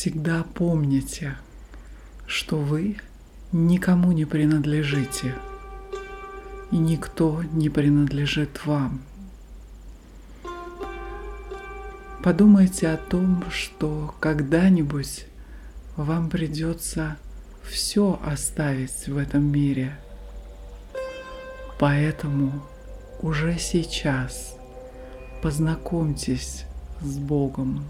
Всегда помните, что вы никому не принадлежите, и никто не принадлежит вам. Подумайте о том, что когда-нибудь вам придется все оставить в этом мире. Поэтому уже сейчас познакомьтесь с Богом.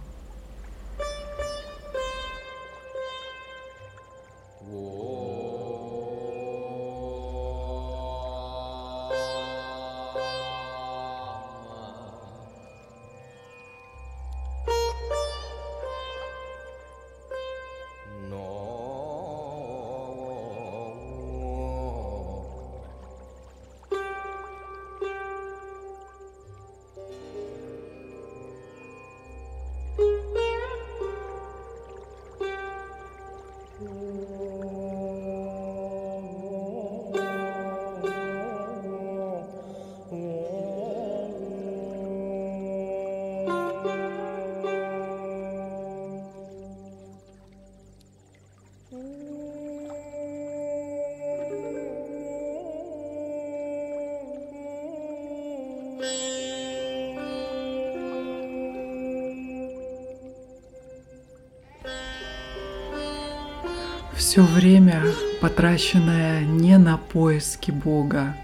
Все время, потраченное не на поиски Бога,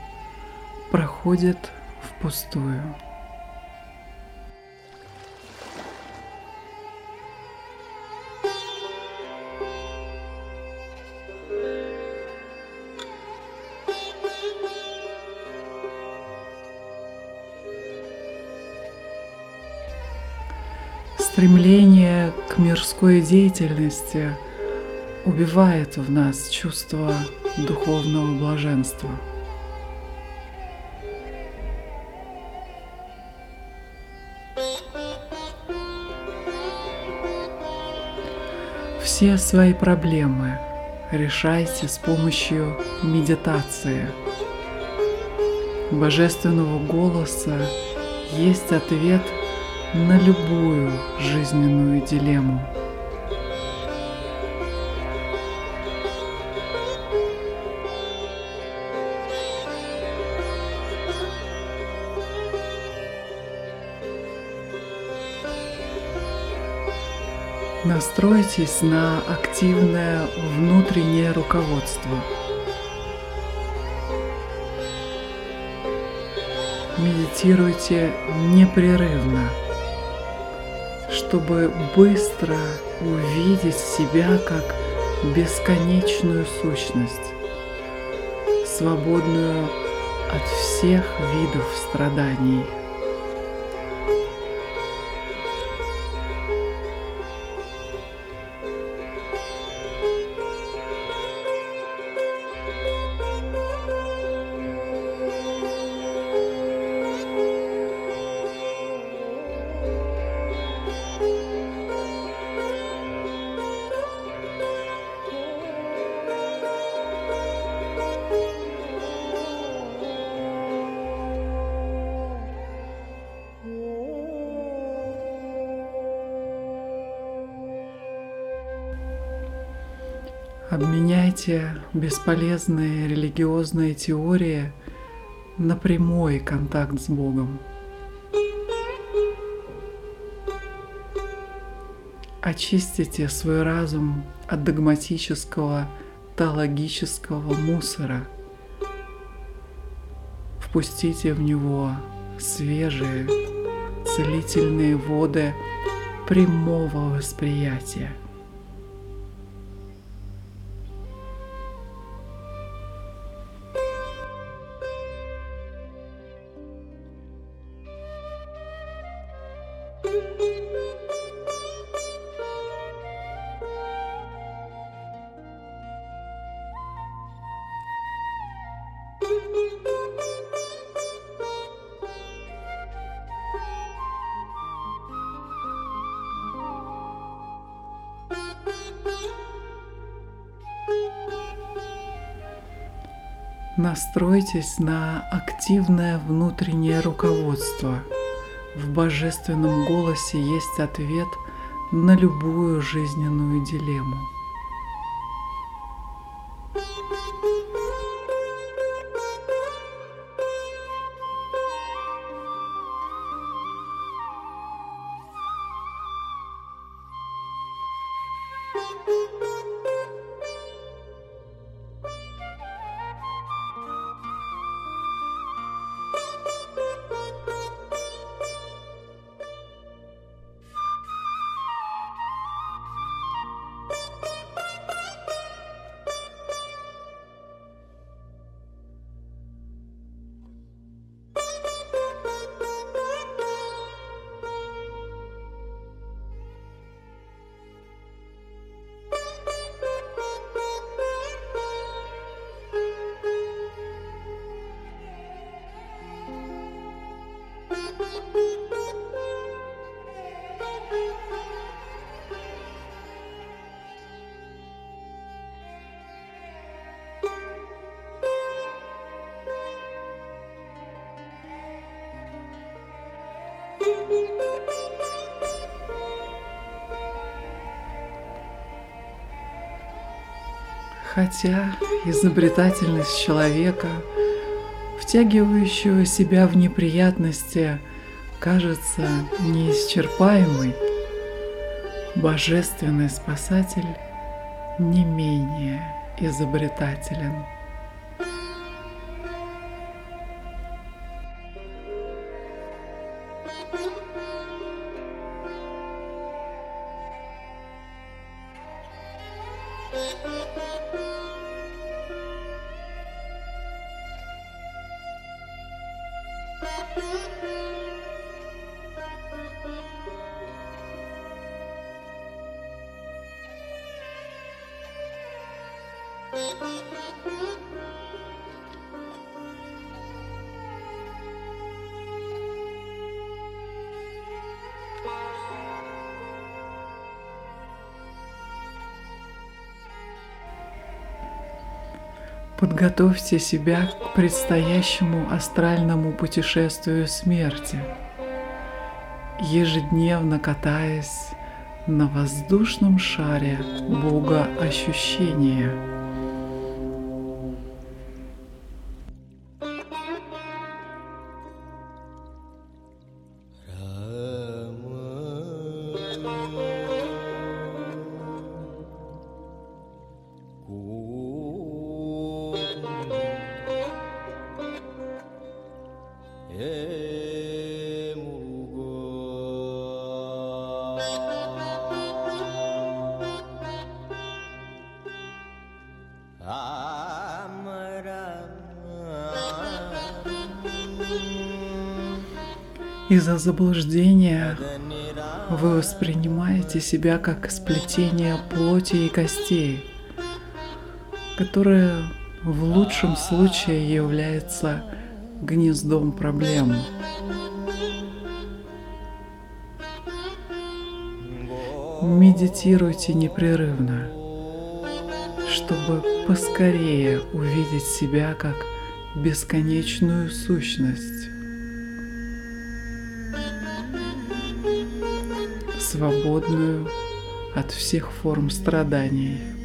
проходит впустую. Стремление к мирской деятельности – убивает в нас чувство духовного блаженства. Все свои проблемы решайте с помощью медитации. Божественного голоса есть ответ на любую жизненную дилемму. Настройтесь на активное внутреннее руководство. Медитируйте непрерывно, чтобы быстро увидеть себя как бесконечную сущность, свободную от всех видов страданий. Обменяйте бесполезные религиозные теории на прямой контакт с Богом. Очистите свой разум от догматического, теологического мусора. Впустите в него свежие, целительные воды прямого восприятия – Настройтесь на активное внутреннее руководство. В божественном голосе есть ответ на любую жизненную дилемму. Хотя изобретательность человека, втягивающего себя в неприятности, кажется неисчерпаемой, божественный спасатель не менее изобретателен. Música Подготовьте себя к предстоящему астральному путешествию смерти, ежедневно катаясь на воздушном шаре Бога ощущения – Из-за заблуждения вы воспринимаете себя как сплетение плоти и костей, которое в лучшем случае является гнездом проблем. Медитируйте непрерывно, чтобы поскорее увидеть себя как бесконечную сущность. свободную от всех форм страданий.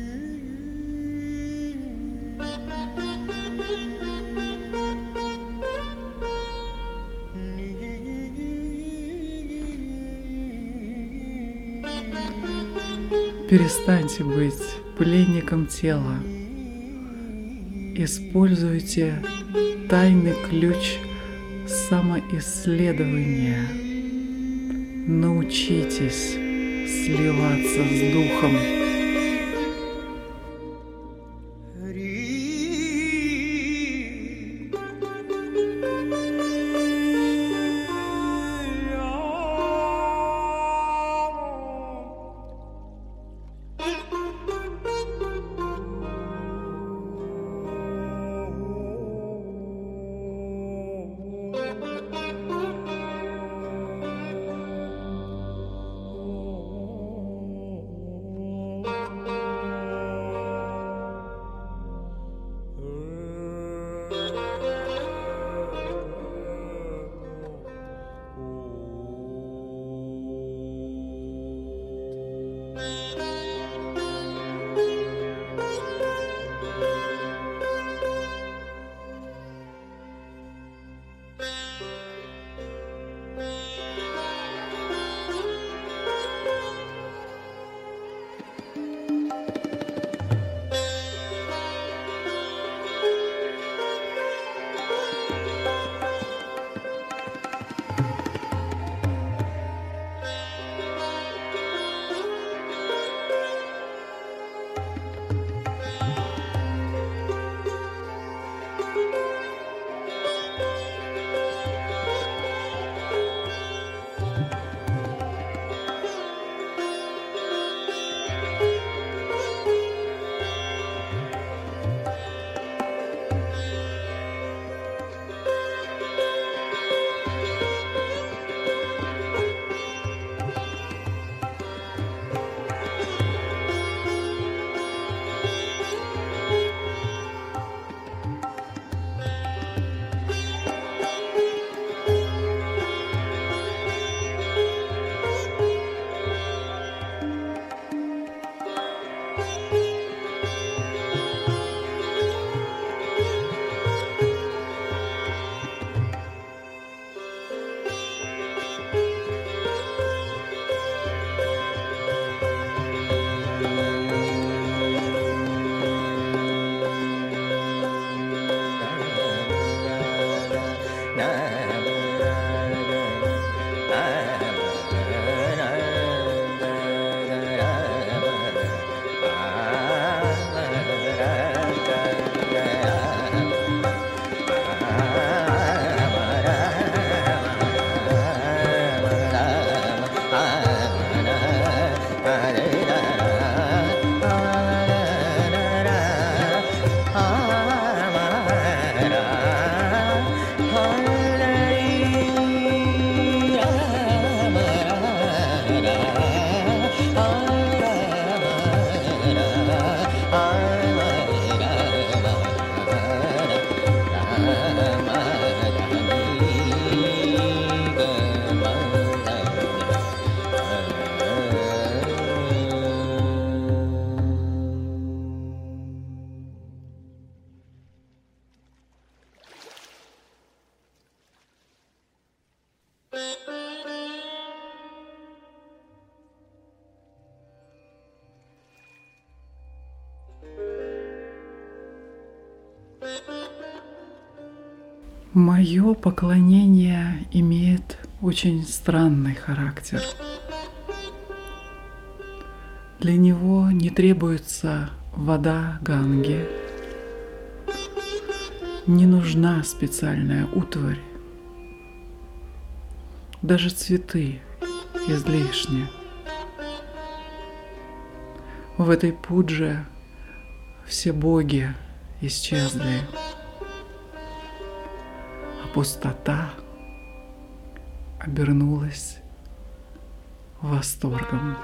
Перестаньте быть пленником тела. Используйте тайный ключ самоисследования. Научитесь сливаться с духом. 你们。Мое поклонение имеет очень странный характер. Для него не требуется вода Ганги, не нужна специальная утварь, даже цветы излишне. В этой пудже все боги исчезли пустота обернулась восторгом.